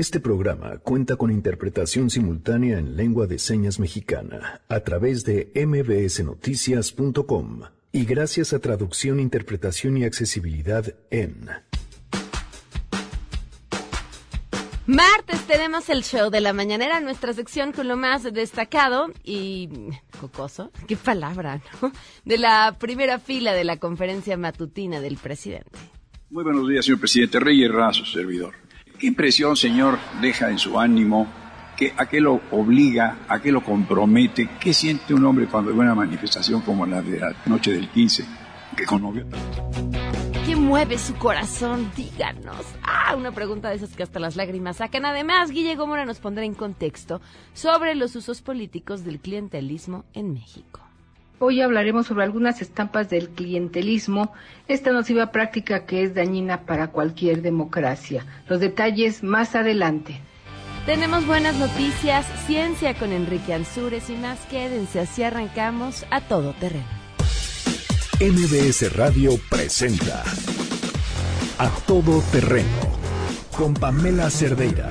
Este programa cuenta con interpretación simultánea en lengua de señas mexicana a través de mbsnoticias.com y gracias a traducción, interpretación y accesibilidad en... Martes tenemos el show de la mañanera, nuestra sección con lo más destacado y cocoso, qué palabra, ¿no? De la primera fila de la conferencia matutina del presidente. Muy buenos días, señor presidente. Rey Razo, servidor. ¿Qué impresión, señor, deja en su ánimo? ¿Qué, ¿A qué lo obliga? ¿A qué lo compromete? ¿Qué siente un hombre cuando ve una manifestación como la de la noche del 15, que conmovió tanto? ¿Qué mueve su corazón? Díganos. Ah, una pregunta de esas que hasta las lágrimas sacan. Además, Guille Gómora nos pondrá en contexto sobre los usos políticos del clientelismo en México. Hoy hablaremos sobre algunas estampas del clientelismo, esta nociva práctica que es dañina para cualquier democracia. Los detalles más adelante. Tenemos buenas noticias, ciencia con Enrique Ansúrez y más. Quédense, así arrancamos a todo terreno. MBS Radio presenta A Todo Terreno con Pamela Cerdeira.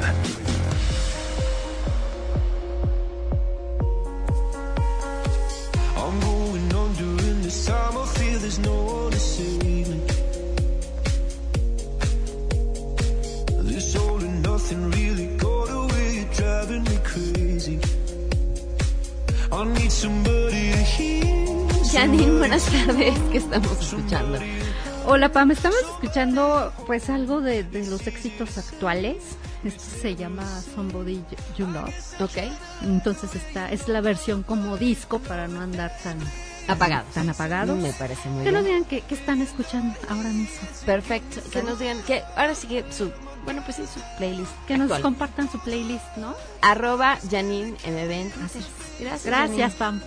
Janine, buenas tardes. ¿Qué estamos escuchando? Hola Pam, estamos escuchando pues algo de, de los éxitos actuales. Esto se llama Somebody You Love. Ok. Entonces esta es la versión como disco para no andar tan Apagado. Tan apagado. Me parece muy Que nos digan qué, están escuchando ahora mismo. Perfecto. Que nos digan que ahora sigue su, bueno, pues sí, su playlist. Que nos compartan su playlist, ¿no? Arroba Janine es. Gracias. Gracias. Pam.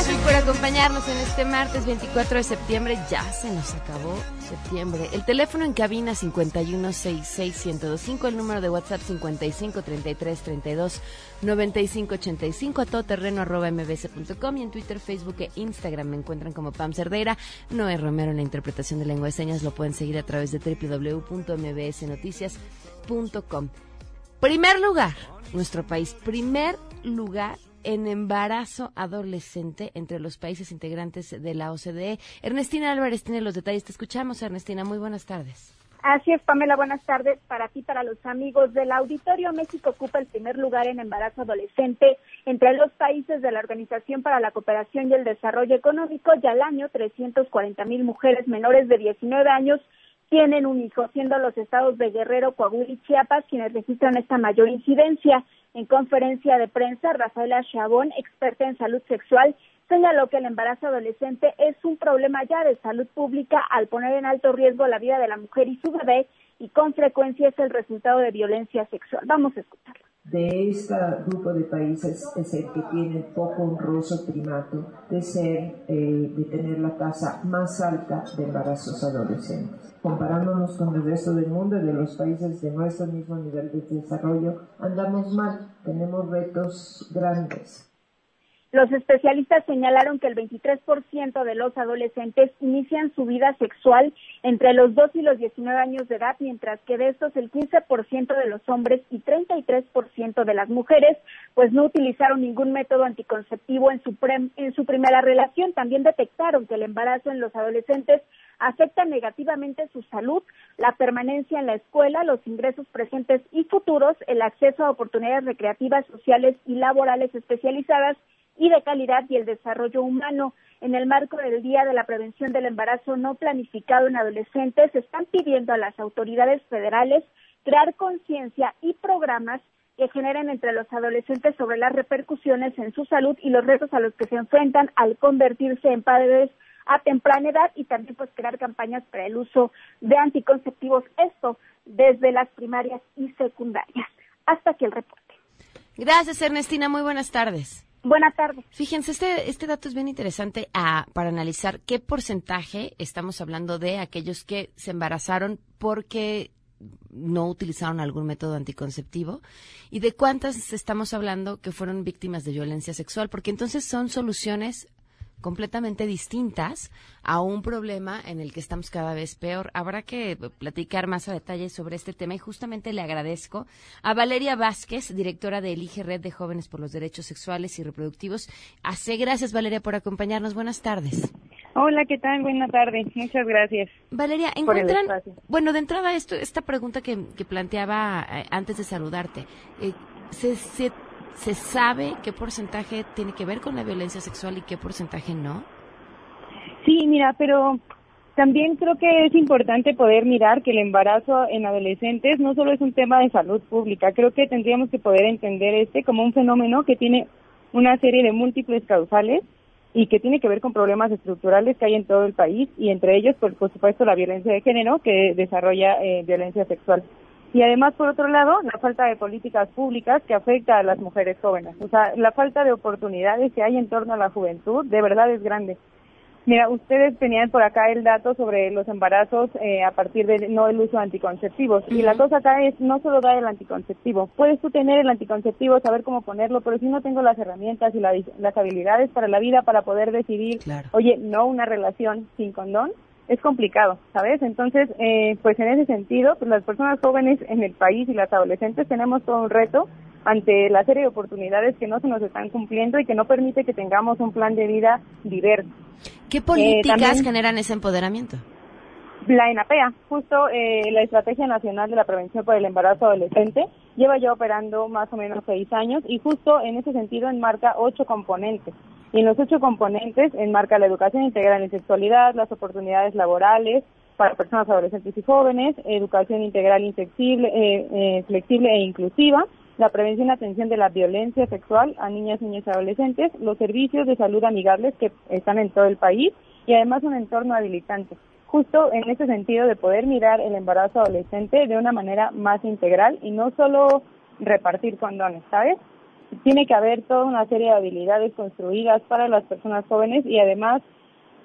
Gracias por acompañarnos en este martes 24 de septiembre. Ya se nos acabó septiembre. El teléfono en cabina 5166125, el número de WhatsApp 5533329585, a todoterreno arroba mbs.com y en Twitter, Facebook e Instagram me encuentran como Pam Cerdeira. Noé Romero en la interpretación de lengua de señas lo pueden seguir a través de www.mbsnoticias.com. Primer lugar, nuestro país, primer lugar en embarazo adolescente entre los países integrantes de la OCDE. Ernestina Álvarez tiene los detalles. Te escuchamos, Ernestina. Muy buenas tardes. Así es, Pamela, buenas tardes para ti, para los amigos del auditorio. México ocupa el primer lugar en embarazo adolescente entre los países de la Organización para la Cooperación y el Desarrollo Económico y al año 340 mil mujeres menores de 19 años tienen un hijo, siendo los estados de Guerrero, Coahuila y Chiapas quienes registran esta mayor incidencia. En conferencia de prensa, Rafaela Chabón, experta en salud sexual, señaló que el embarazo adolescente es un problema ya de salud pública al poner en alto riesgo la vida de la mujer y su bebé y con frecuencia es el resultado de violencia sexual. Vamos a escucharlo. De este grupo de países es el que tiene poco honroso primato de ser, eh, de tener la tasa más alta de embarazos adolescentes. Comparándonos con el resto del mundo y de los países de nuestro mismo nivel de desarrollo, andamos mal, tenemos retos grandes. Los especialistas señalaron que el 23% de los adolescentes inician su vida sexual entre los 2 y los 19 años de edad, mientras que de estos el 15% de los hombres y 33% de las mujeres pues no utilizaron ningún método anticonceptivo en su, en su primera relación. También detectaron que el embarazo en los adolescentes afecta negativamente su salud, la permanencia en la escuela, los ingresos presentes y futuros, el acceso a oportunidades recreativas, sociales y laborales especializadas y de calidad y el desarrollo humano. En el marco del Día de la Prevención del Embarazo no planificado en adolescentes, están pidiendo a las autoridades federales crear conciencia y programas que generen entre los adolescentes sobre las repercusiones en su salud y los retos a los que se enfrentan al convertirse en padres a temprana edad y también pues crear campañas para el uso de anticonceptivos, esto desde las primarias y secundarias. Hasta aquí el reporte. Gracias, Ernestina. Muy buenas tardes. Buenas tardes. Fíjense, este, este dato es bien interesante ah, para analizar qué porcentaje estamos hablando de aquellos que se embarazaron porque no utilizaron algún método anticonceptivo y de cuántas estamos hablando que fueron víctimas de violencia sexual, porque entonces son soluciones completamente distintas a un problema en el que estamos cada vez peor. Habrá que platicar más a detalle sobre este tema y justamente le agradezco a Valeria Vázquez, directora de Elige Red de Jóvenes por los Derechos Sexuales y Reproductivos. Hace gracias Valeria por acompañarnos. Buenas tardes. Hola, ¿qué tal? Buena tarde. Muchas gracias. Valeria, encuentran, bueno, de entrada esto, esta pregunta que, que planteaba eh, antes de saludarte, eh, ¿se, se, se sabe qué porcentaje tiene que ver con la violencia sexual y qué porcentaje no? Sí, mira, pero también creo que es importante poder mirar que el embarazo en adolescentes no solo es un tema de salud pública, creo que tendríamos que poder entender este como un fenómeno que tiene una serie de múltiples causales y que tiene que ver con problemas estructurales que hay en todo el país y entre ellos, por, por supuesto, la violencia de género que desarrolla eh, violencia sexual. Y además, por otro lado, la falta de políticas públicas que afecta a las mujeres jóvenes. O sea, la falta de oportunidades que hay en torno a la juventud de verdad es grande. Mira, ustedes tenían por acá el dato sobre los embarazos eh, a partir de no el uso de anticonceptivos. Y la cosa acá es no solo dar el anticonceptivo. Puedes tú tener el anticonceptivo, saber cómo ponerlo, pero si no tengo las herramientas y la- las habilidades para la vida para poder decidir, oye, no una relación sin condón, es complicado, ¿sabes? Entonces, eh, pues en ese sentido, pues las personas jóvenes en el país y las adolescentes tenemos todo un reto ante la serie de oportunidades que no se nos están cumpliendo y que no permite que tengamos un plan de vida diverso. ¿Qué políticas también- generan ese empoderamiento? La ENAPEA, justo eh, la Estrategia Nacional de la Prevención por el Embarazo Adolescente, lleva ya operando más o menos seis años y justo en ese sentido enmarca ocho componentes. Y en los ocho componentes enmarca la educación integral en sexualidad, las oportunidades laborales para personas adolescentes y jóvenes, educación integral eh, eh, flexible e inclusiva, la prevención y atención de la violencia sexual a niñas, niños y adolescentes, los servicios de salud amigables que están en todo el país y además un entorno habilitante justo en ese sentido de poder mirar el embarazo adolescente de una manera más integral y no solo repartir condones, ¿sabes? Tiene que haber toda una serie de habilidades construidas para las personas jóvenes y además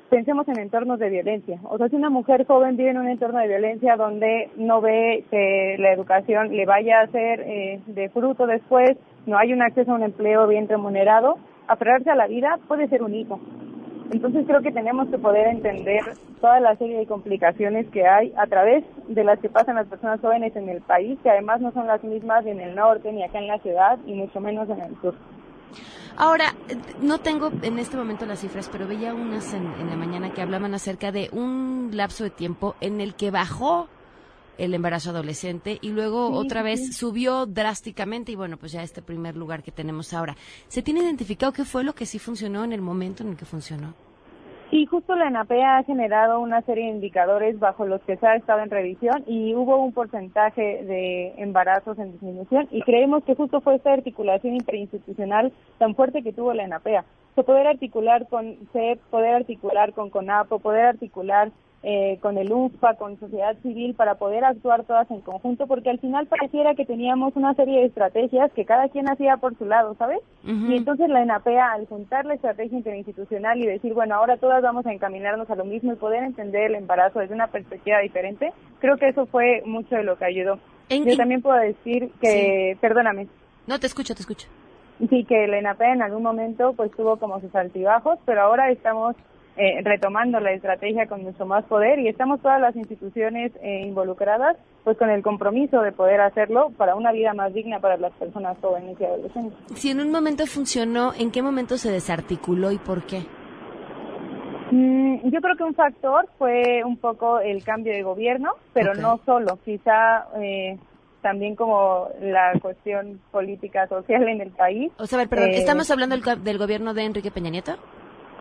pensemos en entornos de violencia. O sea, si una mujer joven vive en un entorno de violencia donde no ve que la educación le vaya a ser eh, de fruto después, no hay un acceso a un empleo bien remunerado, aferrarse a la vida puede ser un hijo. Entonces creo que tenemos que poder entender toda la serie de complicaciones que hay a través de las que pasan las personas jóvenes en el país, que además no son las mismas en el norte ni acá en la ciudad y mucho menos en el sur. Ahora, no tengo en este momento las cifras, pero veía unas en, en la mañana que hablaban acerca de un lapso de tiempo en el que bajó el embarazo adolescente y luego Sí, otra sí, vez sí. subió drásticamente y bueno, pues ya este primer lugar que tenemos ahora. ¿Se tiene identificado qué fue lo que sí funcionó en el momento en el que funcionó? Y justo la ENAPEA ha generado una serie de indicadores bajo los que se ha estado en revisión y hubo un porcentaje de embarazos en disminución y creemos que justo fue esta articulación interinstitucional tan fuerte que tuvo la ENAPEA. O sea, poder articular con CEP, poder articular con CONAPO, poder articular eh, con el UNFPA, con sociedad civil, para poder actuar todas en conjunto, porque al final pareciera que teníamos una serie de estrategias que cada quien hacía por su lado, ¿sabes? Y entonces la ENAPEA, al juntar la estrategia interinstitucional y decir, bueno, ahora todas vamos a encaminarnos a lo mismo y poder entender el embarazo desde una perspectiva diferente, creo que eso fue mucho de lo que ayudó. En- Yo en- también puedo decir que, perdóname, No, te escucho, te escucho. sí, que la ENAPEA en algún momento pues tuvo como sus altibajos, pero ahora estamos eh, retomando la estrategia con mucho más poder y estamos todas las instituciones eh, involucradas pues con el compromiso de poder hacerlo para una vida más digna para las personas jóvenes y adolescentes. Si en un momento funcionó, ¿en qué momento se desarticuló y por qué? Mm, yo creo que un factor fue un poco el cambio de gobierno, pero no solo, quizá eh, también como la cuestión política social en el país. O sea, a ver, perdón, Eh, ¿estamos hablando del, del gobierno de Enrique Peña Nieto?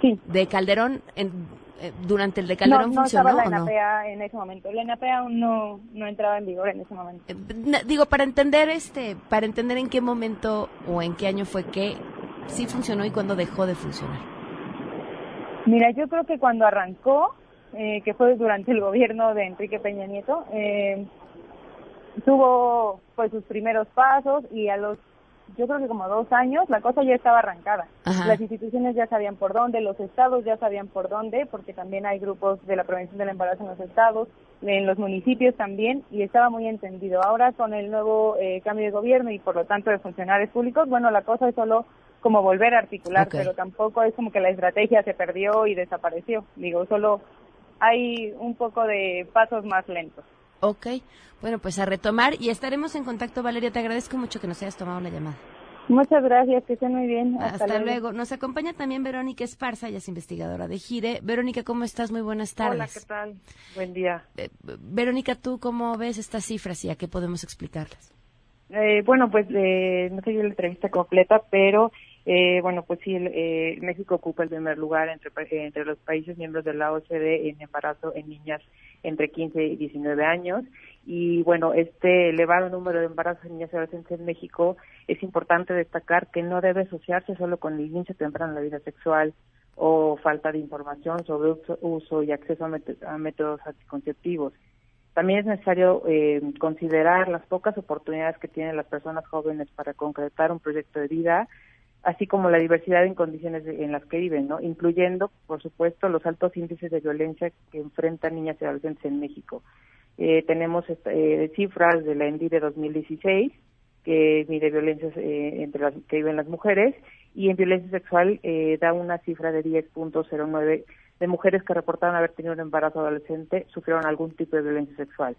Sí. ¿De Calderón? en- eh, ¿Durante el de No, Calderón no funcionó estaba la o no? En ese momento. La ENAPEA aún no, no entraba en vigor en ese momento. Eh, Digo, para entender este, para entender en qué momento o en qué año fue que sí funcionó y cuándo dejó de funcionar. Mira, yo creo que cuando arrancó, eh, que fue durante el gobierno de Enrique Peña Nieto, eh, tuvo pues sus primeros pasos y a los yo creo que como dos años, la cosa ya estaba arrancada. Ajá. Las instituciones ya sabían por dónde, los estados ya sabían por dónde, porque también hay grupos de la prevención del embarazo en los estados, en los municipios también, y estaba muy entendido. Ahora con el nuevo eh, cambio de gobierno y por lo tanto de funcionarios públicos, bueno, la cosa es solo como volver a articular, pero tampoco es como que la estrategia se perdió y desapareció. Digo, solo hay un poco de pasos más lentos. Ok, bueno, pues a retomar y estaremos en contacto, Valeria. Te agradezco mucho que nos hayas tomado la llamada. Muchas gracias, que estén muy bien. Hasta, luego. Nos acompaña también Verónica Esparza, ella es investigadora de GIRE. Verónica, ¿cómo estás? Muy buenas tardes. Hola, ¿qué tal? Buen día. Eh, Verónica, ¿tú cómo ves estas cifras y a qué podemos explicarlas? Eh, bueno, pues eh, no sé yo la entrevista completa, pero eh, bueno, pues sí, el, eh, México ocupa el primer lugar entre, pa- entre los países miembros de la OCDE en embarazo en niñas entre 15 y 19 años. Y bueno, este elevado número de embarazos en niñas y adolescentes en México es importante destacar que no debe asociarse solo con el inicio temprano en la vida sexual o falta de información sobre uso, uso y acceso a, a métodos anticonceptivos. También es necesario eh, considerar las pocas oportunidades que tienen las personas jóvenes para concretar un proyecto de vida, así como la diversidad en condiciones de- en las que viven, ¿no? incluyendo, por supuesto, los altos índices de violencia que enfrentan niñas y adolescentes en México. Eh, tenemos eh, cifras de la ENDI de 2016 que mide violencias eh, entre las que viven las mujeres y en violencia sexual eh, da una cifra de 10.09 de mujeres que reportaron haber tenido un embarazo adolescente sufrieron algún tipo de violencia sexual.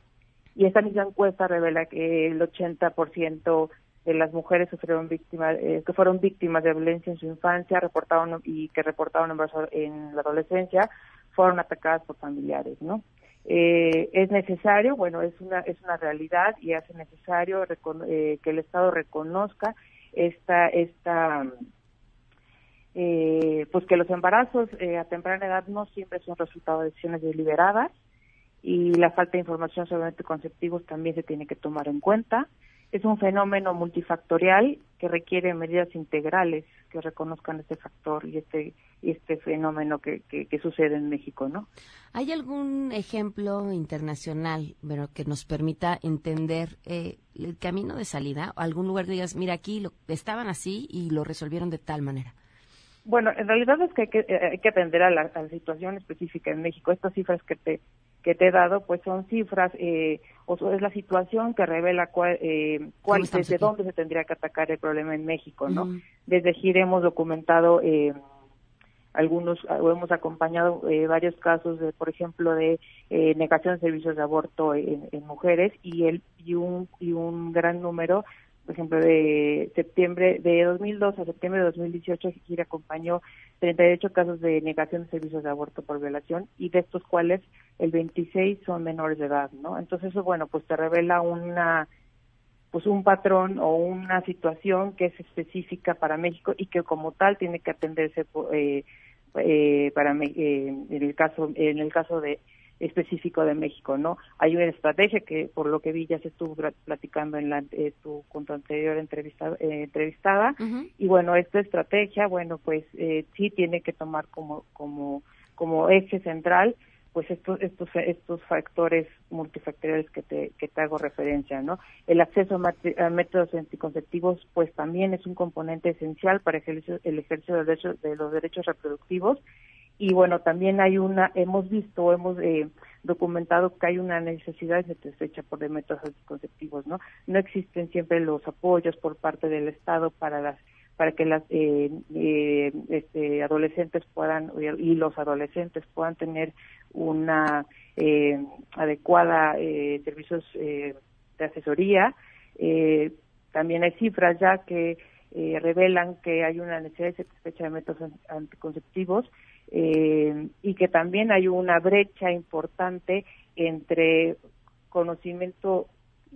Y esta misma encuesta revela que el 80% de las mujeres sufrieron víctimas, eh, que fueron víctimas de violencia en su infancia, reportaron y que reportaron embarazo en la adolescencia, fueron atacadas por familiares, ¿no? Eh, es necesario, bueno, es una es una realidad y hace necesario eh, que el Estado reconozca esta esta eh, pues que los embarazos eh, a temprana edad no siempre son resultado de decisiones deliberadas y la falta de información sobre anticonceptivos también se tiene que tomar en cuenta. Es un fenómeno multifactorial que requiere medidas integrales que reconozcan este factor y este y este fenómeno que, que, que sucede en México, ¿no? ¿Hay algún ejemplo internacional bueno, que nos permita entender eh, el camino de salida? ¿O algún lugar digas, mira, aquí lo, estaban así y lo resolvieron de tal manera? Bueno, en realidad es que hay que, eh, hay que atender a la, a la situación específica en México. Estas cifras que te que te he dado, pues son cifras, eh, o es la situación que revela cuál, eh, cuál desde aquí? dónde se tendría que atacar el problema en México, ¿no? Desde GIRE hemos documentado eh, algunos, o hemos acompañado eh, varios casos, de, por ejemplo, de eh, negación de servicios de aborto en, en mujeres y, el, y, un, y un gran número, por ejemplo, de septiembre de 2002 a septiembre de 2018, GIRE acompañó 38 casos de negación de servicios de aborto por violación y de estos cuales el 26 son menores de edad, ¿no? Entonces eso, bueno, pues te revela una pues un patrón o una situación que es específica para México y que como tal tiene que atenderse eh, eh, para eh, en el caso en el caso de específico de México, ¿no? Hay una estrategia que por lo que vi ya se estuvo pla- platicando en la eh, tu con tu anterior entrevista, eh, entrevistada. Y bueno esta estrategia bueno pues eh, sí tiene que tomar como como como eje central pues estos estos estos factores multifactoriales que te que te hago referencia no el acceso a, métodos anticonceptivos pues también es un componente esencial para ejercer- el ejercicio de, derechos- de los derechos reproductivos y bueno también hay una hemos visto hemos eh, documentado que hay una necesidad satisfecha por de métodos anticonceptivos no no existen siempre los apoyos por parte del estado para las para que las eh, eh, este, adolescentes puedan y los adolescentes puedan tener una eh, adecuada eh, servicios eh, de asesoría. También hay cifras ya que revelan que hay una necesidad satisfecha de métodos an- anticonceptivos eh, y que también hay una brecha importante entre conocimiento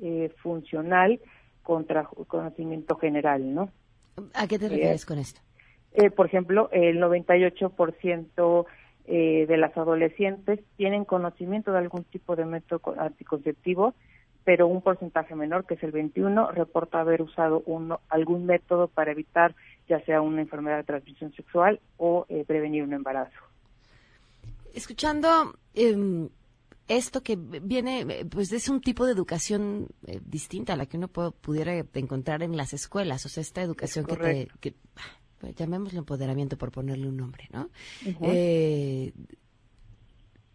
eh, funcional contra conocimiento general, ¿no? ¿A qué te refieres con esto? Eh, por ejemplo, el 98% eh, de las adolescentes tienen conocimiento de algún tipo de método co- anticonceptivo, pero un porcentaje menor, que es el 21, reporta haber usado uno, algún método para evitar ya sea una enfermedad de transmisión sexual o eh, prevenir un embarazo. Escuchando em, esto que viene, pues es un tipo de educación eh, distinta a la que uno puede- pudiera encontrar en las escuelas, o sea, esta educación que te, que, pues, llamémosle empoderamiento por ponerle un nombre, ¿no? Eh,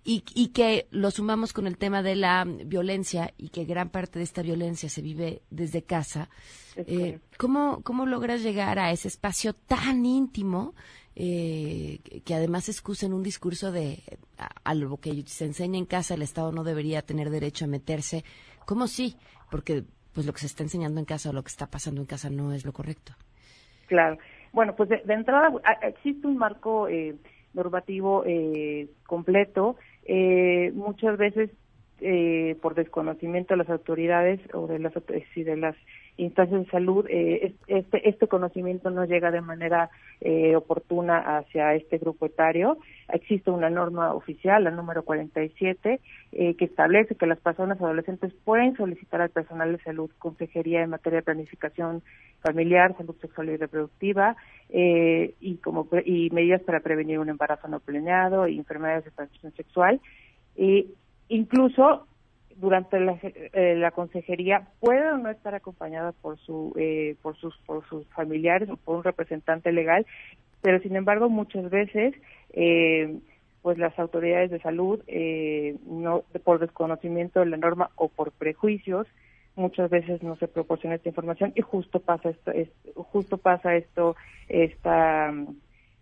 y, y que lo sumamos con el tema de la violencia y que gran parte de esta violencia se vive desde casa. Eh. ¿cómo, ¿Cómo logras llegar a ese espacio tan íntimo eh, que- además excusa en un discurso de a, a lo que se enseña en casa el Estado no debería tener derecho a meterse? ¿Cómo sí? Porque pues lo que se está enseñando en casa o lo que está pasando en casa no es lo correcto. Claro. Bueno, pues de, de entrada existe un marco eh, normativo eh, completo. Eh, muchas veces eh, por desconocimiento de las autoridades o de las eh, de las instancias de salud, eh, es- este este conocimiento no llega de manera eh, oportuna hacia este grupo etario. Existe una norma oficial, la número 47, eh, que establece que las personas adolescentes pueden solicitar al personal de salud consejería en materia de planificación familiar, salud sexual y reproductiva eh, y como y medidas para prevenir un embarazo no planeado y enfermedades de transmisión sexual. Y incluso durante la, eh, la consejería puede o no estar acompañada por su eh, por sus por sus familiares o por un representante legal pero sin embargo muchas veces eh, pues las autoridades de salud eh, no por desconocimiento de la norma o por prejuicios muchas veces no se proporciona esta información y justo pasa esto es, justo pasa esto esta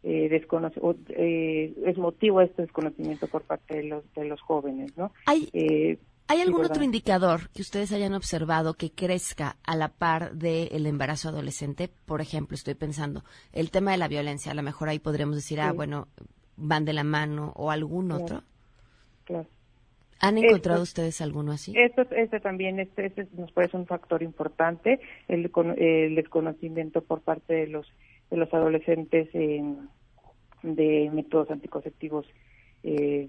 eh, desconoce- eh, es motivo de este desconocimiento por parte de los de los jóvenes no Eh, ¿Hay algún otro indicador que ustedes hayan observado que crezca a la par del embarazo adolescente? Por ejemplo, estoy pensando, el tema de la violencia, a lo mejor ahí podremos decir, ah, bueno, van de la mano o algún Claro. otro. claro. ¿Han Esto- encontrado ustedes alguno así? Esto, este también, este, este nos parece un factor importante, el, el desconocimiento por parte de los de los adolescentes eh, de métodos anticonceptivos, eh,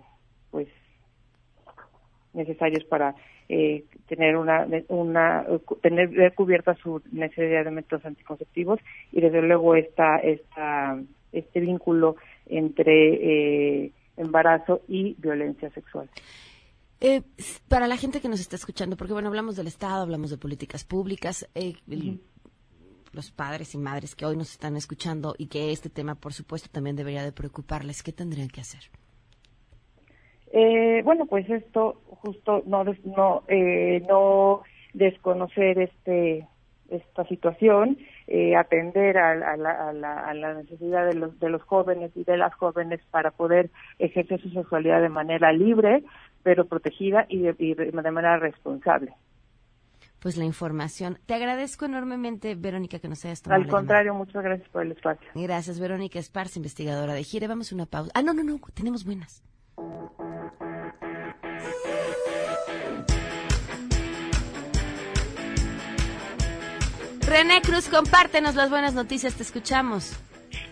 pues necesarios para eh, tener una una tener cubierta su necesidad de métodos anticonceptivos y desde luego esta esta este vínculo entre eh, embarazo y violencia sexual. Eh, para la gente que nos está escuchando, porque bueno, hablamos del Estado, hablamos de políticas públicas, eh, los padres y madres que hoy nos están escuchando y que este tema, por supuesto, también debería de preocuparles, ¿qué tendrían que hacer? Eh, bueno, pues esto justo no no eh, no desconocer este esta situación, eh, atender a, a la, a, la, a la necesidad de los de los jóvenes y de las jóvenes para poder ejercer su sexualidad de manera libre, pero protegida y de, y de manera responsable. Pues la información. Te agradezco enormemente, Verónica, que nos hayas tomado Al contrario, muchas gracias por el espacio. Gracias, Verónica Esparza, investigadora de Gire. Vamos a una pausa. Ah, no, no, no, tenemos buenas. René Cruz, compártenos las buenas noticias, te escuchamos.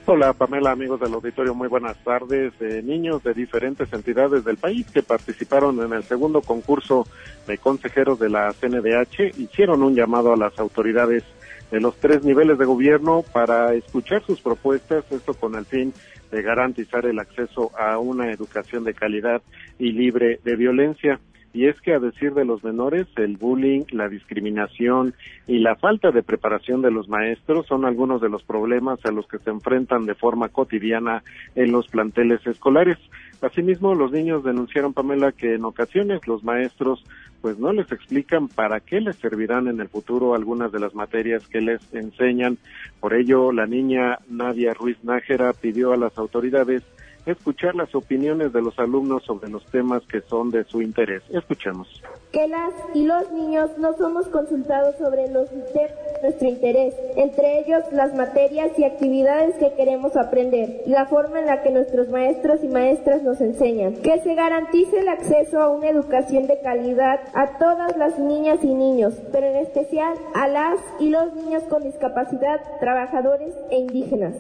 Hola Pamela, amigos del auditorio, muy buenas tardes. Eh, niños de diferentes entidades del país que participaron en el segundo concurso de consejeros de la CNDH hicieron un llamado a las autoridades de los tres niveles de gobierno para escuchar sus propuestas, esto con el fin de garantizar el acceso a una educación de calidad y libre de violencia. Y es que a decir de los menores, el bullying, la discriminación y la falta de preparación de los maestros son algunos de los problemas a los que se enfrentan de forma cotidiana en los planteles escolares. Asimismo, los niños denunciaron, Pamela, que en ocasiones los maestros pues no les explican para qué les servirán en el futuro algunas de las materias que les enseñan. Por ello, la niña Nadia Ruiz Nájera pidió a las autoridades escuchar las opiniones de los alumnos sobre los temas que son de su interés. Escuchemos. Que las y los niños no somos consultados sobre los nuestro interés, entre ellos las materias y actividades que queremos aprender y la forma en la que nuestros maestros y maestras nos enseñan. Que se garantice el acceso a una educación de calidad a todas las niñas y niños, pero en especial a las y los niños con discapacidad, trabajadores e indígenas.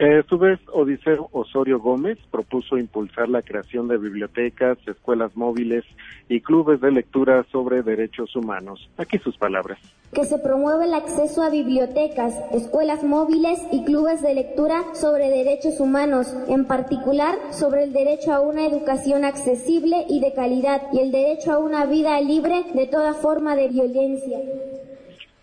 Eh, a su vez, Odiseo Osorio Gómez propuso impulsar la creación de bibliotecas, escuelas móviles y clubes de lectura sobre derechos humanos. Aquí sus palabras. Que se promueva el acceso a bibliotecas, escuelas móviles y clubes de lectura sobre derechos humanos, en particular sobre el derecho a una educación accesible y de calidad y el derecho a una vida libre de toda forma de violencia.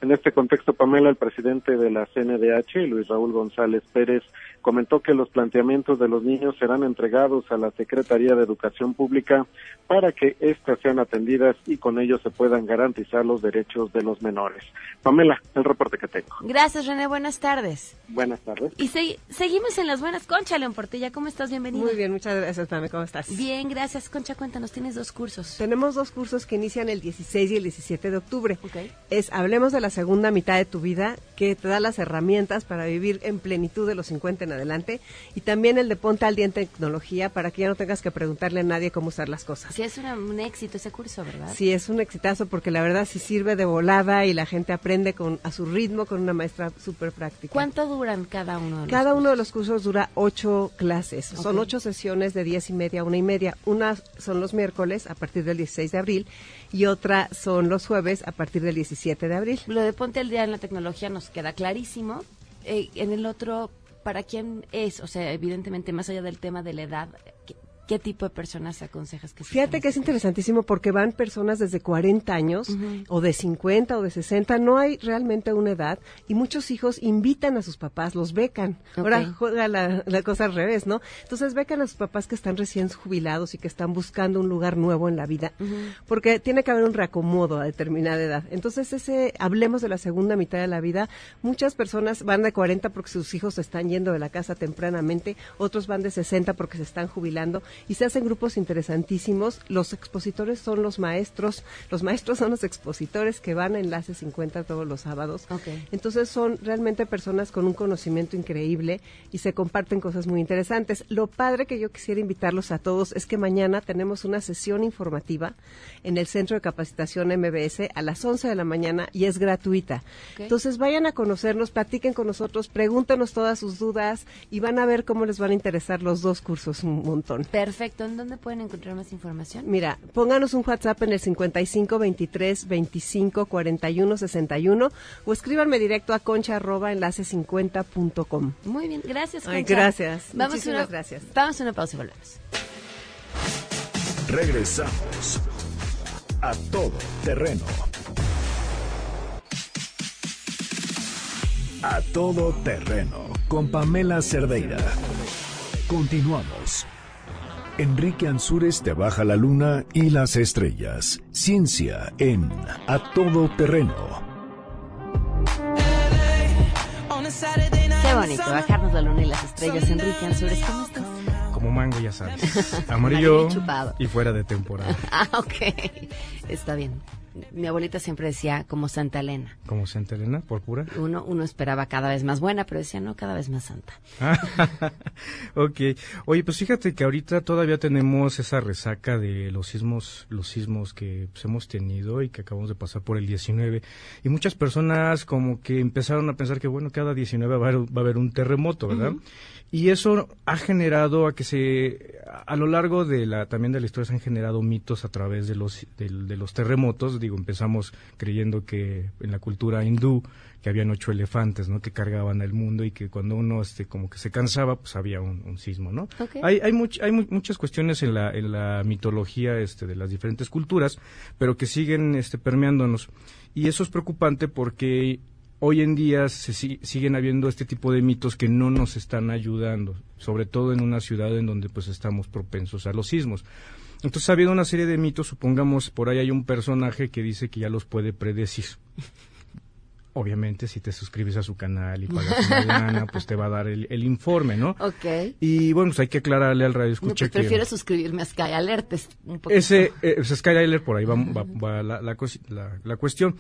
En este contexto, Pamela, el presidente de la CNDH, Luis Raúl González Pérez, comentó que los planteamientos de los niños serán entregados a la Secretaría de Educación Pública para que éstas sean atendidas y con ello se puedan garantizar los derechos de los menores. Pamela, el reporte que tengo. Gracias, René. Buenas tardes. Buenas tardes. Y se- seguimos en las buenas. Concha León Portilla, ¿cómo estás? Bienvenida. Muy bien, muchas gracias, Pame. ¿Cómo estás? Bien, gracias. Concha, cuéntanos, tienes dos cursos. Tenemos dos cursos que inician el 16 y el 17 de octubre. Es Hablemos de la segunda mitad de tu vida, que te da las herramientas para vivir en plenitud de los 50 en adelante. Y también el de Ponte al Día en Tecnología, para que ya no tengas que preguntarle a nadie cómo usar las cosas. Sí, es una- un éxito ese curso, ¿verdad? Sí, es un exitazo porque la verdad sí sirve de volada y la gente aprende con a su ritmo con una maestra súper práctica. ¿Cuánto duran cada uno de los Cada uno de los cursos dura ocho clases. Son Ok. ocho sesiones de diez y media a una y media. Una son los miércoles a partir del 16 de abril y otra son los jueves a partir del 17 de abril. Lo de Ponte al Día en la Tecnología nos queda clarísimo. Eh, en el otro, ¿para quién es? O sea, evidentemente, más allá del tema de la edad, ¿qué, tipo de personas aconsejas que se Fíjate que es interesantísimo porque van personas desde 40 años o de 50 o de 60, no hay realmente una edad y muchos hijos invitan a sus papás, los becan. Ahora juega la, la cosa al revés, ¿no? Entonces becan a sus papás que están recién jubilados y que están buscando un lugar nuevo en la vida, porque tiene que haber un reacomodo a determinada edad. Entonces ese, hablemos de la segunda mitad de la vida, muchas personas van de 40 porque sus hijos se están yendo de la casa tempranamente, otros van de 60 porque se están jubilando y se hacen grupos interesantísimos. Los expositores son los maestros, los maestros son los expositores que van a Enlace 50 todos los sábados. Entonces son realmente personas con un conocimiento increíble y se comparten cosas muy interesantes. Lo padre que yo quisiera invitarlos a todos es que mañana tenemos una sesión informativa en el Centro de Capacitación MBS a las 11 de la mañana y es gratuita. Entonces vayan a conocernos, platiquen con nosotros, pregúntenos todas sus dudas y van a ver cómo les van a interesar los dos cursos un montón. Perfecto. ¿En dónde pueden encontrar más información? Mira, pónganos un WhatsApp en el 55 23 25 41 61 o escríbanme directo a concha arroba enlace50.com. Muy bien, gracias. Ay, Concha. gracias. Vamos a Muchísimas una, gracias. Vamos a una pausa y volvemos. Regresamos a todo terreno. A todo terreno con Pamela Cerdeira. Continuamos. Enrique Ansúrez te baja la luna y las estrellas. Ciencia en A todo terreno. Qué bonito, bajarnos la luna y las estrellas. Enrique Ansures, ¿cómo estás? Como mango, ya sabes. Amarillo y fuera de temporada. Ah, ok. Está bien. Mi abuelita siempre decía como Santa Elena. Como Santa Elena, por pura. Uno, uno esperaba cada vez más buena, pero decía no, cada vez más santa. ok. Oye, pues fíjate que ahorita todavía tenemos esa resaca de los sismos, los sismos que pues, hemos tenido y que acabamos de pasar por el 19. Y muchas personas como que empezaron a pensar que, bueno, cada 19 va a haber, va a haber un terremoto, ¿verdad? Ujú. Y eso ha generado a que se, a lo largo de la, también de la historia se han generado mitos a través de los, del- de, los terremotos. Digo, empezamos creyendo que en la cultura hindú que habían ocho elefantes, ¿no? Que cargaban al mundo y que cuando uno, este, como que se cansaba, pues había un, un sismo, ¿no? Hay, hay, much- hay mu- muchas cuestiones en la, en la mitología, este, de las diferentes culturas, pero que siguen, este, permeándonos. Y eso es preocupante porque hoy en día se si- siguen habiendo este tipo de mitos que no nos están ayudando, sobre todo en una ciudad en donde pues estamos propensos a los sismos. Entonces ha habido una serie de mitos, supongamos por ahí hay un personaje que dice que ya los puede predecir. Obviamente si te suscribes a su canal y pagas una lana, pues te va a dar el, el informe, ¿no? Ok. Y bueno, pues hay que aclararle al radio No, escucha pues que prefiero suscribirme a Sky Alertes un poquito. ese eh, pues, Skydialer por ahí va, va- va la, la cosi- la- la cuestión.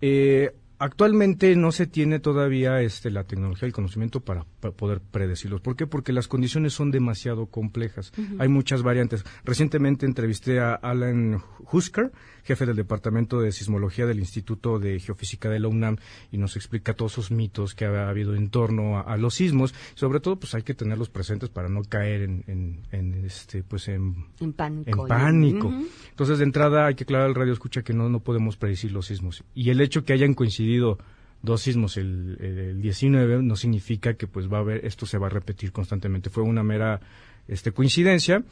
Eh, Actualmente no se tiene todavía este, la tecnología y el conocimiento para, para poder predecirlos. ¿Por qué? Porque las condiciones son demasiado complejas. Hay muchas variantes. Recientemente entrevisté a Alan Husker, jefe del Departamento de Sismología del Instituto de Geofísica de la UNAM, y nos explica todos esos mitos que ha habido en torno a, a los sismos. Sobre todo, pues hay que tenerlos presentes para no caer en, en- en, este, pues en, En pánico. en pánico. Ujú. Entonces, de entrada, hay que aclarar al radio escucha que no, no podemos predecir los sismos. Y el hecho que hayan coincidido dos sismos el, el 19 no significa que pues va a haber, esto se va a repetir constantemente. Fue una mera este, coincidencia.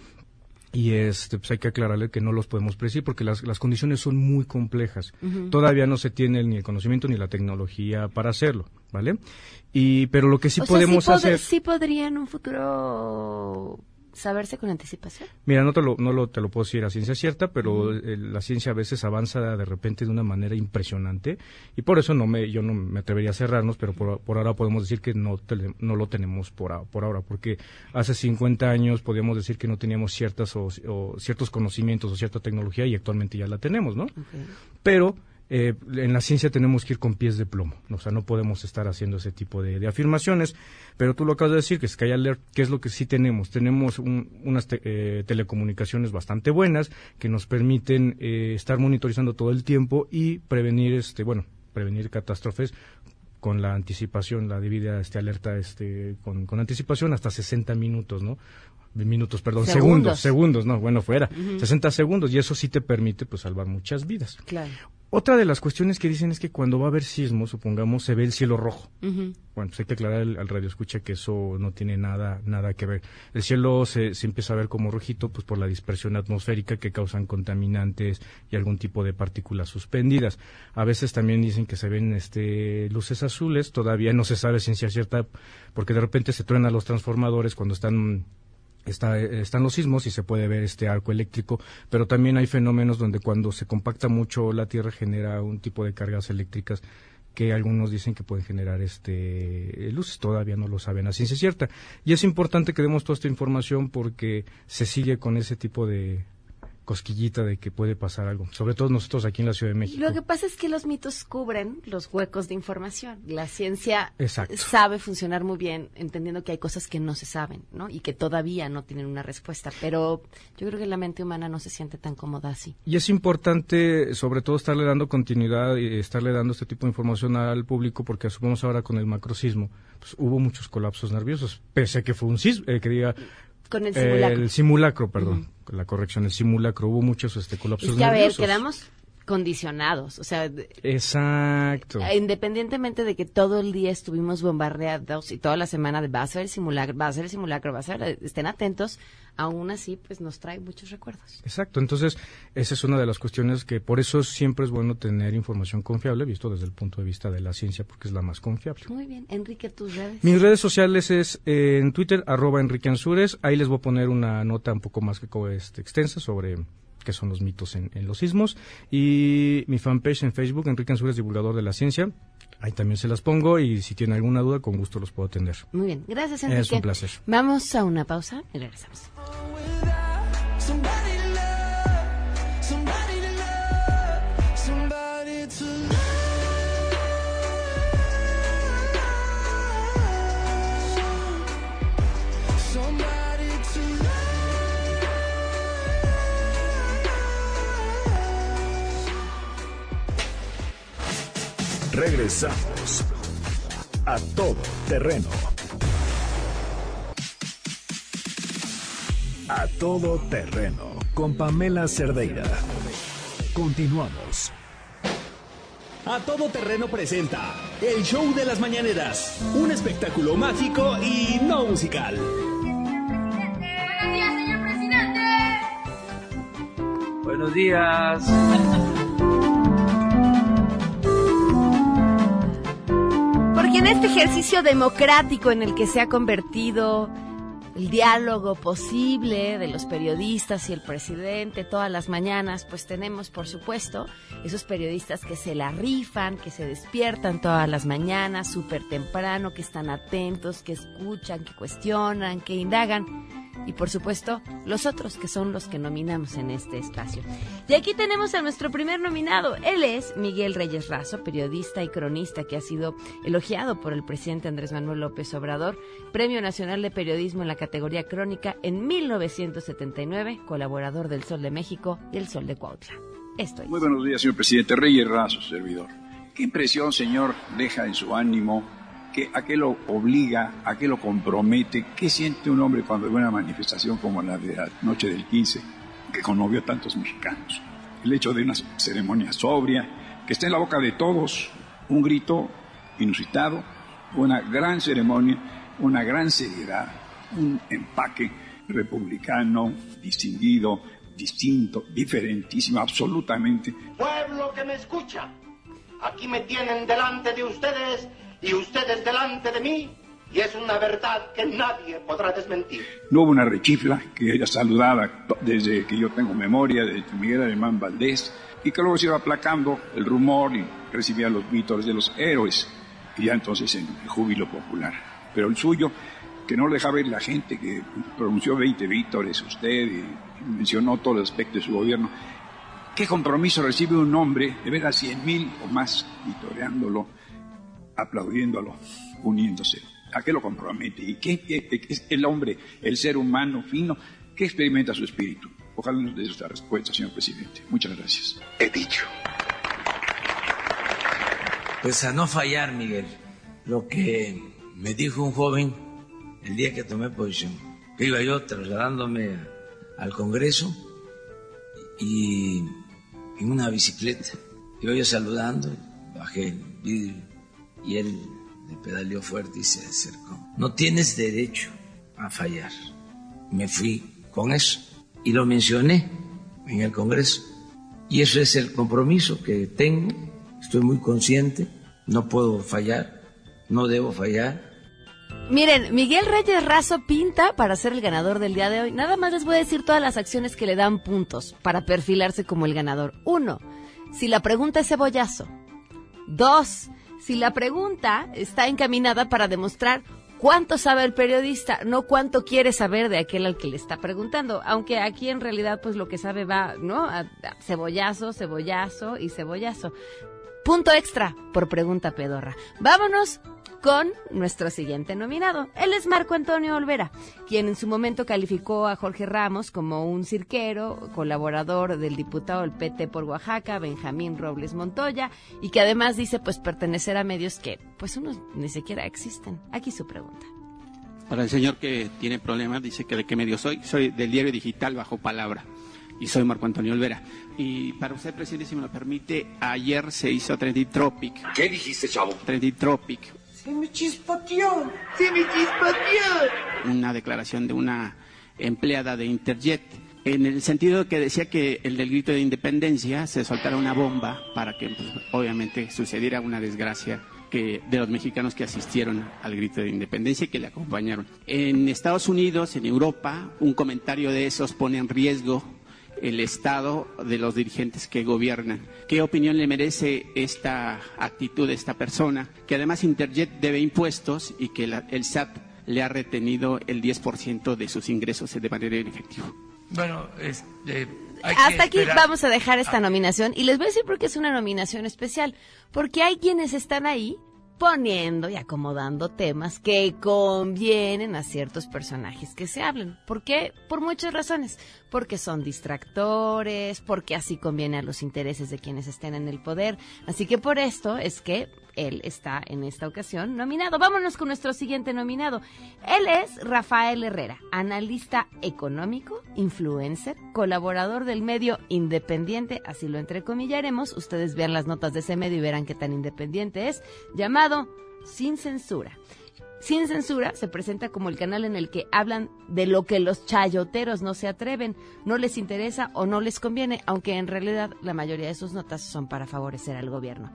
Y este, pues hay que aclararle que no los podemos predecir porque las, las condiciones son muy complejas. Todavía no se tiene ni el conocimiento ni la tecnología para hacerlo, ¿vale? Y, pero lo que sí O sea, podemos pod- hacer... sí podría en un futuro saberse con anticipación. Mira, no te lo, no lo, te lo puedo decir a ciencia cierta, pero eh, la ciencia a veces avanza de repente de una manera impresionante y por eso no me, yo no me atrevería a cerrarnos, pero por, por ahora podemos decir que no, tele- no lo tenemos por, a- por ahora, porque hace 50 años podíamos decir que no teníamos ciertas o, o ciertos conocimientos o cierta tecnología y actualmente ya la tenemos, ¿no? Pero eh, en la ciencia tenemos que ir con pies de plomo, o sea, no podemos estar haciendo ese tipo de, afirmaciones, pero tú lo acabas de decir, que Sky Alert, ¿qué es lo que sí tenemos? Tenemos un- unas te- eh, telecomunicaciones bastante buenas que nos permiten eh, estar monitorizando todo el tiempo y prevenir, este, bueno, prevenir catástrofes con la anticipación, la debida este, alerta este, con, con anticipación hasta 60 minutos, ¿no? Minutos, perdón, Segundos. segundos, segundos, no, bueno, fuera, Ujú. 60 segundos, y eso sí te permite pues salvar muchas vidas. Claro. Otra de las cuestiones que dicen es que cuando va a haber sismo, supongamos, se ve el cielo rojo. Bueno, pues hay que aclarar al, al radio escucha que eso no tiene nada, nada que ver. El cielo se, se empieza a ver como rojito pues por la dispersión atmosférica que causan contaminantes y algún tipo de partículas suspendidas. A veces también dicen que se ven este luces azules, todavía no se sabe ciencia cierta porque de repente se truenan los transformadores cuando están está, están los sismos y se puede ver este arco eléctrico, pero también hay fenómenos donde cuando se compacta mucho la Tierra genera un tipo de cargas eléctricas que algunos dicen que pueden generar este luces, todavía no lo saben a ciencia cierta. Y es importante que demos toda esta información porque se sigue con ese tipo de cosquillita de que puede pasar algo, sobre todo nosotros aquí en la Ciudad de México. Lo que pasa es que los mitos cubren los huecos de información. La ciencia Exacto. sabe funcionar muy bien, entendiendo que hay cosas que no se saben, ¿no? Y que todavía no tienen una respuesta. Pero yo creo que la mente humana no se siente tan cómoda así. Y es importante, sobre todo, estarle dando continuidad y estarle dando este tipo de información al público, porque asumimos ahora con el macrosismo, pues hubo muchos colapsos nerviosos, pese a que fue un sismo, eh, que diga... Con el simulacro. el simulacro, perdón, la corrección, el simulacro, hubo muchos este, colapsos Es que, a ver, nerviosos. quedamos condicionados. O sea, Exacto. independientemente de que todo el día estuvimos bombardeados y toda la semana de va a ser el simulacro, va a ser el simulacro, va a ser, estén atentos, aún así, pues nos trae muchos recuerdos. Exacto, entonces esa es una de las cuestiones que por eso siempre es bueno tener información confiable, visto desde el punto de vista de la ciencia, porque es la más confiable. Muy bien. Enrique, tus redes. Mis redes sociales es eh, en Twitter, arroba Enrique Ansures. Ahí les voy a poner una nota un poco más que este, extensa sobre qué son los mitos en, en los sismos. Y mi fanpage en Facebook, Enrique Ansures, divulgador de la ciencia. Ahí también se las pongo y si tienen alguna duda, con gusto los puedo atender. Muy bien. Gracias, Enrique. Es un placer. Vamos a una pausa y regresamos. Regresamos a todo terreno. A todo terreno con Pamela Cerdeira. Continuamos. A Todo Terreno presenta el show de las mañaneras, un espectáculo mágico y no musical. Buenos días, señor presidente. Buenos días. Porque en este ejercicio democrático en el que se ha convertido el diálogo posible de los periodistas y el presidente todas las mañanas, pues tenemos, por supuesto, esos periodistas que se la rifan, que se despiertan todas las mañanas súper temprano, que están atentos, que escuchan, que cuestionan, que indagan. Y por supuesto los otros que son los que nominamos en este espacio. Y aquí tenemos a nuestro primer nominado. Él es Miguel Reyes Razo, periodista y cronista que ha sido elogiado por el presidente Andrés Manuel López Obrador, Premio Nacional de Periodismo en la categoría crónica en 1979, colaborador del Sol de México y el Sol de Cuautla. Esto es. Muy buenos días, señor presidente Reyes Razo, servidor. ¿Qué impresión, señor, deja en su ánimo? ¿Qué, ¿A qué lo obliga? ¿A qué lo compromete? ¿Qué siente un hombre cuando ve una manifestación como la de la noche del 15, que conmovió tantos mexicanos? El hecho de una ceremonia sobria, que está en la boca de todos, un grito inusitado, una gran ceremonia, una gran seriedad, un empaque republicano, distinguido, distinto, diferentísimo, absolutamente. Pueblo que me escucha, aquí me tienen delante de ustedes y ustedes delante de mí, y es una verdad que nadie podrá desmentir. No hubo una rechifla que ella saludaba desde que yo tengo memoria, desde Miguel Alemán Valdés, y que luego se iba aplacando el rumor y recibía los vítores de los héroes, y ya entonces en el júbilo popular. Pero el suyo, que no lo dejaba ir la gente, que pronunció 20 vítores usted y mencionó todos los aspectos de su gobierno. ¿Qué compromiso recibe un hombre de ver a 100 mil o más vitoreándolo, aplaudiéndolo, uniéndose? ¿A qué lo compromete? ¿Y qué, qué- qué es el hombre, el ser humano fino, qué experimenta su espíritu? Ojalá nos dé esta respuesta, señor presidente. Muchas gracias. He dicho. Pues a no fallar, Miguel, lo que me dijo un joven el día que tomé posición, que iba yo trasladándome al Congreso y en una bicicleta, iba yo saludando, bajé el vidrio y él le pedaleó fuerte y se acercó. No tienes derecho a fallar. Me fui con eso y lo mencioné en el Congreso. Y eso es el compromiso que tengo. Estoy muy consciente. No puedo fallar. No debo fallar. Miren, Miguel Reyes Razo pinta para ser el ganador del día de hoy. Nada más les voy a decir todas las acciones que le dan puntos para perfilarse como el ganador. Uno, si la pregunta es cebollazo. Dos, si la pregunta está encaminada para demostrar cuánto sabe el periodista, no cuánto quiere saber de aquel al que le está preguntando. Aunque aquí en realidad pues lo que sabe va, ¿no? A- cebollazo, cebollazo y cebollazo. Punto extra por pregunta pedorra. Vámonos con nuestro siguiente nominado. Él es Marco Antonio Olvera, quien en su momento calificó a Jorge Ramos como un cirquero, colaborador del diputado del PT por Oaxaca, Benjamín Robles Montoya, y que además dice pues pertenecer a medios que pues unos ni siquiera existen. Aquí su pregunta. Para el señor que tiene problemas, dice que de qué medio soy. Soy del diario digital Bajo Palabra. Y soy Marco Antonio Olvera. Y para usted, presidente, si me lo permite, ayer se hizo Trendy Tropic. ¿Qué dijiste, chavo? Trendy Tropic. Se me chispoteó, se me chispoteó. Una declaración de una empleada de Interjet. En el sentido de que decía que el del grito de independencia se soltara una bomba para que, pues, obviamente, sucediera una desgracia que, de los mexicanos que asistieron al grito de independencia y que le acompañaron. En Estados Unidos, en Europa, un comentario de esos pone en riesgo el estado de los dirigentes que gobiernan. ¿Qué opinión le merece esta actitud de esta persona? Que además Interjet debe impuestos y que la- el SAT le ha retenido el 10% de sus ingresos de manera efectiva. Bueno, hay que Hasta aquí esperar. vamos a dejar esta nominación y les voy a decir por qué es una nominación especial. Porque hay quienes están ahí poniendo y acomodando temas que convienen a ciertos personajes que se hablen. ¿Por qué? Por muchas razones. Porque son distractores, porque así conviene a los intereses de quienes estén en el poder. Así que por esto es que él está en esta ocasión nominado. Vámonos con nuestro siguiente nominado. Él es Rafael Herrera, analista económico, influencer, colaborador del medio independiente, así lo entrecomillaremos. Ustedes vean las notas de ese medio y verán qué tan independiente es, llamado Sin Censura. Sin Censura se presenta como el canal en el que hablan de lo que los chayoteros no se atreven, no les interesa o no les conviene, aunque en realidad la mayoría de sus notas son para favorecer al gobierno.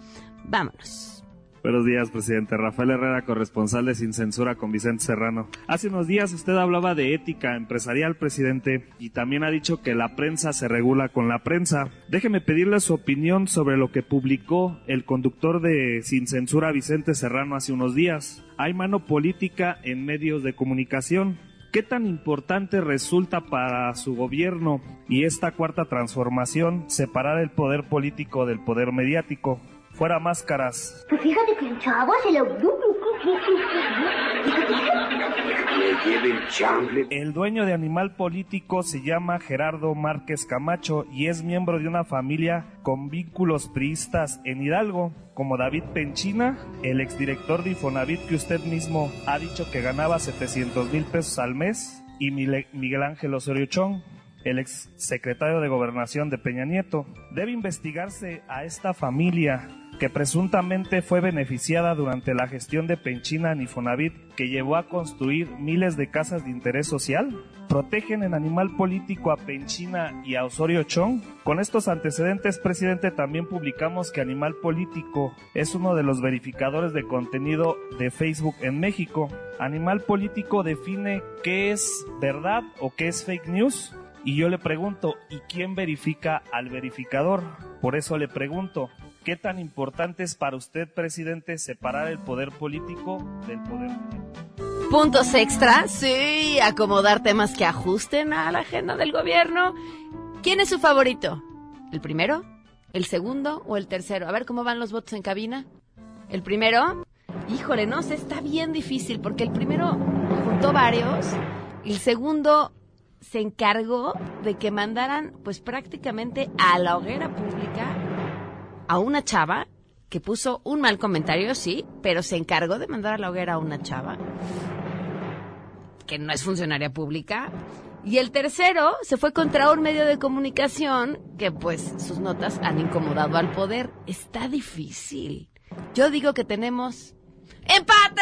Vámonos. Buenos días, presidente. Rafael Herrera, corresponsal de Sin Censura con Vicente Serrano. Hace unos días usted hablaba de ética empresarial, presidente, y también ha dicho que la prensa se regula con la prensa. Déjeme pedirle su opinión sobre lo que publicó el conductor de Sin Censura, Vicente Serrano, hace unos días. Hay mano política en medios de comunicación. ¿Qué tan importante resulta para su gobierno y esta cuarta transformación separar el poder político del poder mediático? Fuera máscaras. Pues fíjate que el chavo se lo... El dueño de Animal Político se llama Gerardo Márquez Camacho y es miembro de una familia con vínculos priistas en Hidalgo, como David Penchina, el exdirector de Infonavit que usted mismo ha dicho que ganaba 700 mil pesos al mes, y Miguel Ángel Osorio Chong, el ex secretario de Gobernación de Peña Nieto. Debe investigarse a esta familia que presuntamente fue beneficiada durante la gestión de Penchina en Infonavit, que llevó a construir miles de casas de interés social? ¿Protegen en animal político a Penchina y a Osorio Chong? Con estos antecedentes, presidente, también publicamos que Animal Político es uno de los verificadores de contenido de Facebook en México. Animal Político define qué es verdad o qué es fake news. Y yo le pregunto, ¿y quién verifica al verificador? Por eso le pregunto, ¿qué tan importante es para usted, presidente, separar el poder político del poder Puntos extra, sí, acomodar temas que ajusten a la agenda del gobierno. ¿Quién es su favorito? ¿El primero? ¿El segundo o el tercero? A ver cómo van los votos en cabina. ¿El primero? Híjole, no sé, está bien difícil porque el primero juntó varios. El segundo se encargó de que mandaran pues prácticamente a la hoguera pública a una chava que puso un mal comentario, sí, pero se encargó de mandar a la hoguera a una chava que no es funcionaria pública. Y el tercero se fue contra un medio de comunicación que pues sus notas han incomodado al poder. Está difícil. Yo digo que tenemos ¡Empate!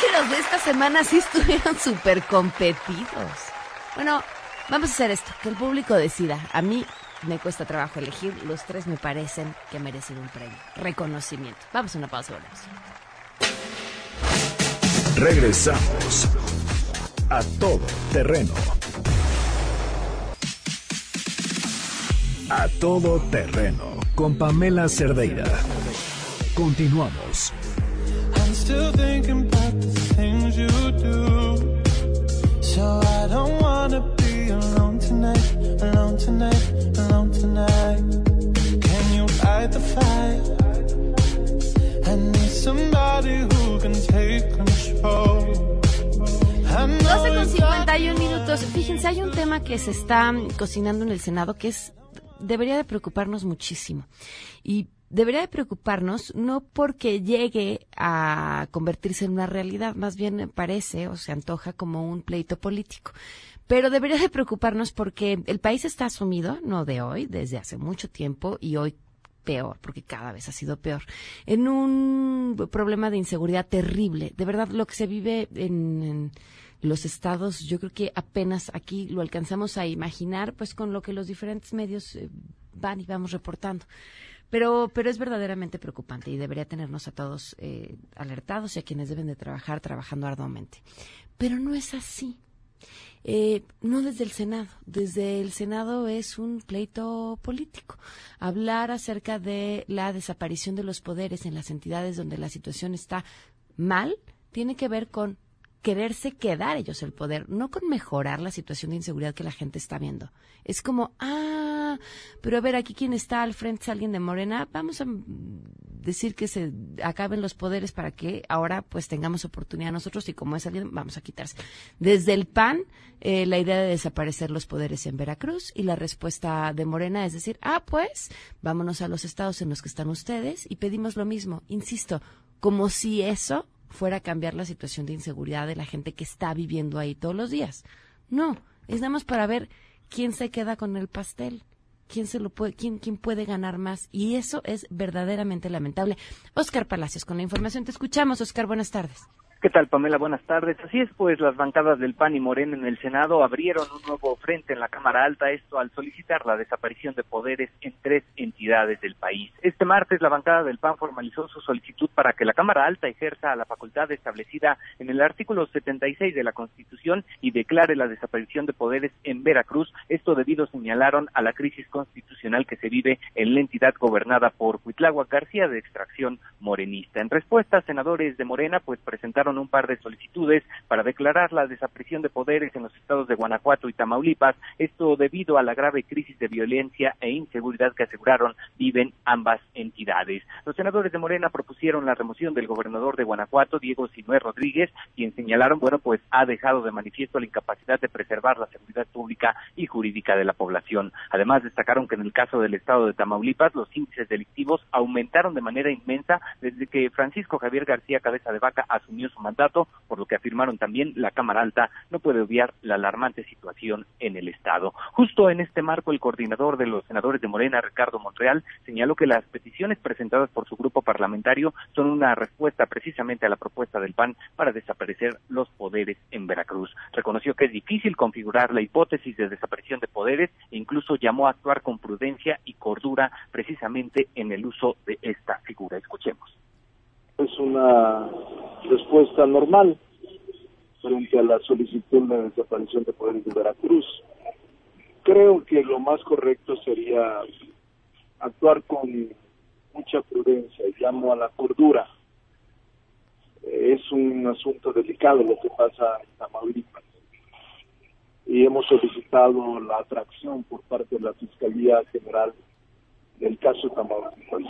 Que los de esta semana sí estuvieron súper competidos. Bueno, vamos a hacer esto, que el público decida. A mí me cuesta trabajo elegir, los tres me parecen que merecen un premio, reconocimiento. Vamos a una pausa, volvemos. Regresamos a todo terreno. A todo terreno con Pamela Cerdeira. Continuamos. Still thinking about the things you do. So I don't wanna be alone tonight, alone tonight, alone tonight. Can you fight the fight? I need somebody who can take control. I know 12 con it's 51 minutos. Fíjense, hay un tema que se está cocinando en el Senado que es debería de preocuparnos muchísimo. Y debería de preocuparnos no porque llegue a convertirse en una realidad, más bien parece o se antoja como un pleito político. Pero debería de preocuparnos porque el país está asumido, no de hoy, desde hace mucho tiempo y hoy peor, porque cada vez ha sido peor, en un problema de inseguridad terrible. De verdad, lo que se vive en, en los estados, yo creo que apenas aquí lo alcanzamos a imaginar, pues con lo que los diferentes medios eh, van y vamos reportando. Pero, pero es verdaderamente preocupante y debería tenernos a todos eh, alertados y a quienes deben de trabajar trabajando arduamente. Pero no es así. Eh, no desde el Senado. Desde el Senado es un pleito político. Hablar acerca de la desaparición de los poderes en las entidades donde la situación está mal tiene que ver con quererse quedar ellos el poder, no con mejorar la situación de inseguridad que la gente está viendo. Es como, ah, pero a ver, aquí quien está al frente es alguien de Morena, vamos a decir que se acaben los poderes para que ahora pues tengamos oportunidad nosotros y como es alguien, vamos a quitarse. Desde el PAN, eh, la idea de desaparecer los poderes en Veracruz y la respuesta de Morena es decir, ah, pues vámonos a los estados en los que están ustedes y pedimos lo mismo, insisto, como si eso fuera a cambiar la situación de inseguridad de la gente que está viviendo ahí todos los días. No, es nada más para ver quién se queda con el pastel, quién se lo puede, quién, quién puede ganar más. Y eso es verdaderamente lamentable. Oscar Palacios, con la información te escuchamos. Oscar, buenas tardes. ¿Qué tal, Pamela? Buenas tardes. Así es, pues las bancadas del PAN y Morena en el Senado abrieron un nuevo frente en la Cámara Alta, esto al solicitar la desaparición de poderes en tres entidades del país. Este martes, la bancada del PAN formalizó su solicitud para que la Cámara Alta ejerza la facultad establecida en el artículo 76 de la Constitución y declare la desaparición de poderes en Veracruz. Esto debido, señalaron, a la crisis constitucional que se vive en la entidad gobernada por Huitláhuac García de extracción morenista. En respuesta, senadores de Morena pues presentaron un par de solicitudes para declarar la desaparición de poderes en los estados de Guanajuato y Tamaulipas, esto debido a la grave crisis de violencia e inseguridad que aseguraron viven ambas entidades. Los senadores de Morena propusieron la remoción del gobernador de Guanajuato, Diego Sinué Rodríguez, quien señalaron, bueno, pues ha dejado de manifiesto la incapacidad de preservar la seguridad pública y jurídica de la población. Además, destacaron que en el caso del estado de Tamaulipas, los índices delictivos aumentaron de manera inmensa desde que Francisco Javier García Cabeza de Vaca asumió su mandato, por lo que afirmaron también la Cámara Alta no puede obviar la alarmante situación en el estado. Justo en este marco, el coordinador de los senadores de Morena, Ricardo Montreal, señaló que las peticiones presentadas por su grupo parlamentario son una respuesta precisamente a la propuesta del PAN para desaparecer los poderes en Veracruz. Reconoció que es difícil configurar la hipótesis de desaparición de poderes e incluso llamó a actuar con prudencia y cordura precisamente en el uso de esta figura. Escuchemos. Es una respuesta normal frente a la solicitud de desaparición de poderes de Veracruz. Creo que lo más correcto sería actuar con mucha prudencia y llamo a la cordura. Es un asunto delicado lo que pasa en Tamaulipas y hemos solicitado la atracción por parte de la Fiscalía General del caso Tamaulipas.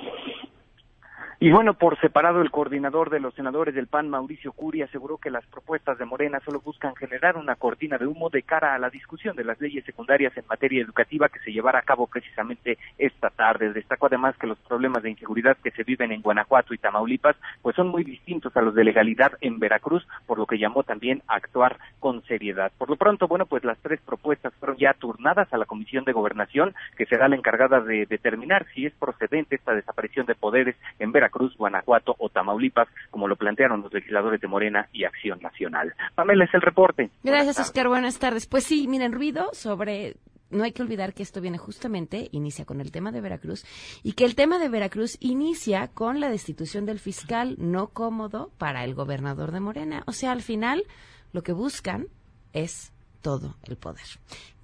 Y bueno, por separado, el coordinador de los senadores del PAN, Mauricio Curi, aseguró que las propuestas de Morena solo buscan generar una cortina de humo de cara a la discusión de las leyes secundarias en materia educativa que se llevará a cabo precisamente esta tarde. Destacó además que los problemas de inseguridad que se viven en Guanajuato y Tamaulipas pues son muy distintos a los de legalidad en Veracruz, por lo que llamó también a actuar con seriedad. Por lo pronto, bueno, pues las tres propuestas fueron ya turnadas a la Comisión de Gobernación, que será la encargada de determinar si es procedente esta desaparición de poderes en Veracruz Cruz, Guanajuato o Tamaulipas, como lo plantearon los legisladores de Morena y Acción Nacional. Pamela, es el reporte. Gracias, Oscar. Buenas tardes. Pues sí, miren, ruido sobre no hay que olvidar que esto viene justamente, inicia con el tema de Veracruz, y que el tema de Veracruz inicia con la destitución del fiscal no cómodo para el gobernador de Morena. O sea, al final, lo que buscan es todo el poder.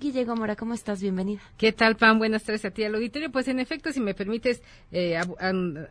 Guille Gómora, ¿cómo estás? Bienvenida. ¿Qué tal, Pam? Buenas tardes a ti al auditorio. Pues en efecto, si me permites eh,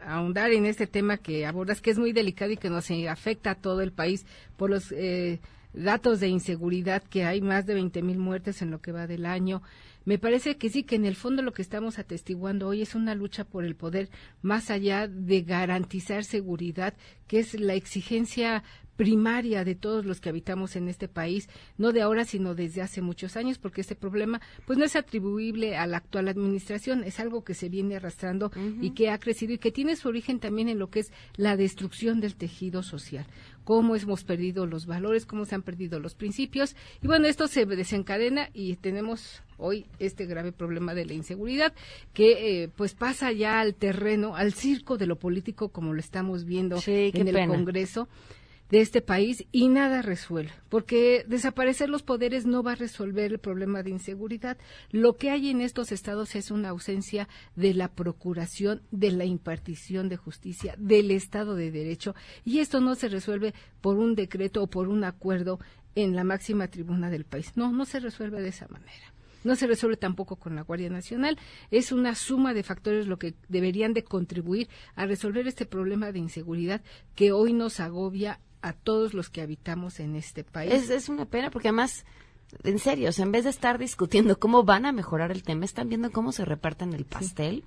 ahondar en este tema que abordas, que es muy delicado y que nos afecta a todo el país por los eh, datos de inseguridad que hay, más de 20 mil muertes en lo que va del año. Me parece que sí, que en el fondo lo que estamos atestiguando hoy es una lucha por el poder, más allá de garantizar seguridad, que es la exigencia primaria de todos los que habitamos en este país, no de ahora, sino desde hace muchos años, porque este problema pues no es atribuible a la actual administración, es algo que se viene arrastrando y que ha crecido y que tiene su origen también en lo que es la destrucción del tejido social. Cómo hemos perdido los valores, cómo se han perdido los principios. Y bueno, esto se desencadena y tenemos hoy este grave problema de la inseguridad que eh, pues pasa ya al terreno, al circo de lo político como lo estamos viendo en el Congreso de este país y nada resuelve, porque desaparecer los poderes no va a resolver el problema de inseguridad. Lo que hay en estos estados es una ausencia de la procuración, de la impartición de justicia, del Estado de Derecho, y esto no se resuelve por un decreto o por un acuerdo en la máxima tribuna del país. No, no se resuelve de esa manera no se resuelve tampoco con la Guardia Nacional. Es una suma de factores lo que deberían de contribuir a resolver este problema de inseguridad que hoy nos agobia a todos los que habitamos en este país. Es, es una pena porque además, en serio, en vez de estar discutiendo cómo van a mejorar el tema, están viendo cómo se reparten el pastel.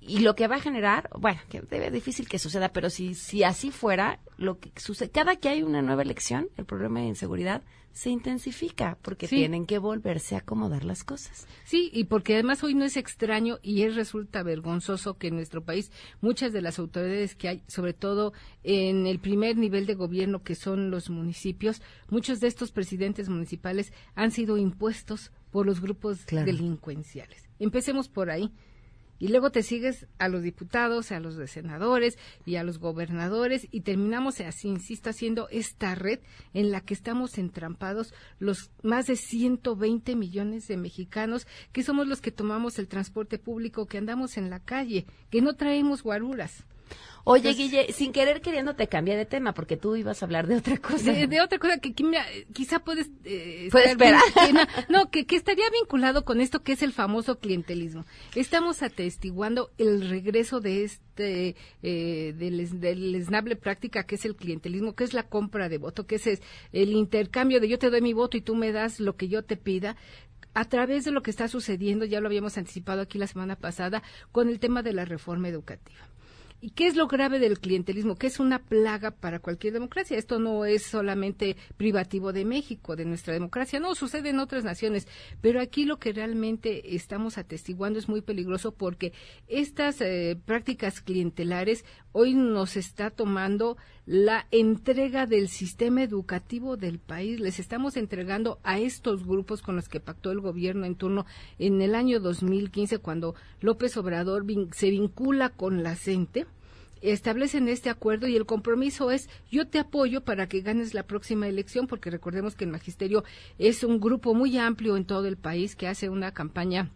Y lo que va a generar, bueno, que debe difícil que suceda, pero si, si así fuera, lo que sucede, cada que hay una nueva elección, el problema de inseguridad se intensifica porque tienen que volverse a acomodar las cosas. Sí, y porque además hoy no es extraño y es resulta vergonzoso que en nuestro país muchas de las autoridades que hay, sobre todo en el primer nivel de gobierno que son los municipios, muchos de estos presidentes municipales han sido impuestos por los grupos delincuenciales. Empecemos por ahí y luego te sigues a los diputados, a los senadores y a los gobernadores y terminamos así, insisto, haciendo esta red en la que estamos entrampados los más de 120 millones de mexicanos que somos los que tomamos el transporte público, que andamos en la calle, que no traemos guaruras Oye, Entonces- Guille, sin querer queriendo te cambié de tema porque tú ibas a hablar de otra cosa. De, de otra cosa que, que mira, quizá puedes... eh, Puede estar esperar. bien- que no, que, que estaría vinculado con esto que es el famoso clientelismo. Estamos atestiguando el regreso de este, eh, del, del esnable práctica que es el clientelismo, que es la compra de voto, que es el intercambio de yo te doy mi voto y tú me das lo que yo te pida a través de lo que está sucediendo, ya lo habíamos anticipado aquí la semana pasada, con el tema de la reforma educativa. ¿Y qué es lo grave del clientelismo? Que es una plaga para cualquier democracia. Esto no es solamente privativo de México, de nuestra democracia. No, sucede en otras naciones. Pero aquí lo que realmente estamos atestiguando es muy peligroso porque estas eh, prácticas clientelares hoy nos está tomando la entrega del sistema educativo del país. Les estamos entregando a estos grupos con los que pactó el gobierno en turno en el año 2015, cuando López Obrador se vincula con la CENTE establecen este acuerdo y el compromiso es yo te apoyo para que ganes la próxima elección porque recordemos que el magisterio es un grupo muy amplio en todo el país que hace una campaña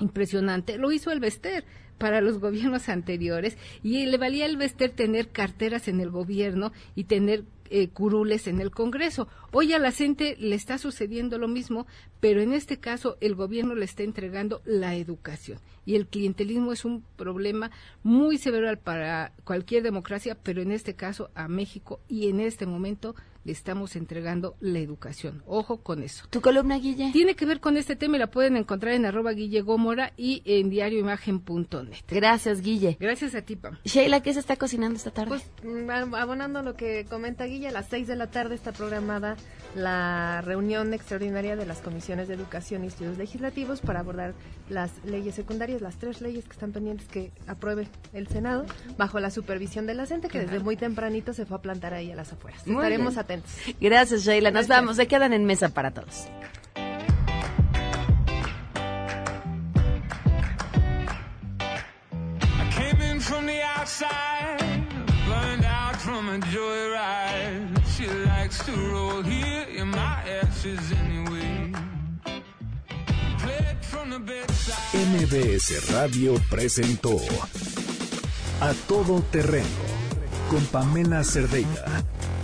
impresionante. Lo hizo el Vester para los gobiernos anteriores y le valía el Vester tener carteras en el gobierno y tener eh, curules en el Congreso. Hoy a la gente le está sucediendo lo mismo, pero en este caso el gobierno le está entregando la educación. Y el clientelismo es un problema muy severo para cualquier democracia, pero en este caso a México y en este momento le estamos entregando la educación. Ojo con eso. ¿Tu columna, Guille? Tiene que ver con este tema y la pueden encontrar en arroba Guille Gómora y en diarioimagen.net. Gracias, Guille. Gracias a ti, Pam. Sheila, ¿qué se está cocinando esta tarde? Pues mm, ab- abonando lo que comenta Guilla, a las 6 de la tarde está programada la reunión extraordinaria de las comisiones de educación y estudios legislativos para abordar las leyes secundarias, las tres leyes que están pendientes que apruebe el Senado, bajo la supervisión de la CENTE, que desde muy tempranito se fue a plantar ahí a las afueras. Muy Estaremos bien. Atentos. Gracias, Sheila. Nos Gracias. vamos. Se quedan en mesa para todos. MBS Radio presentó A Todo Terreno con Pamela Cerdeira,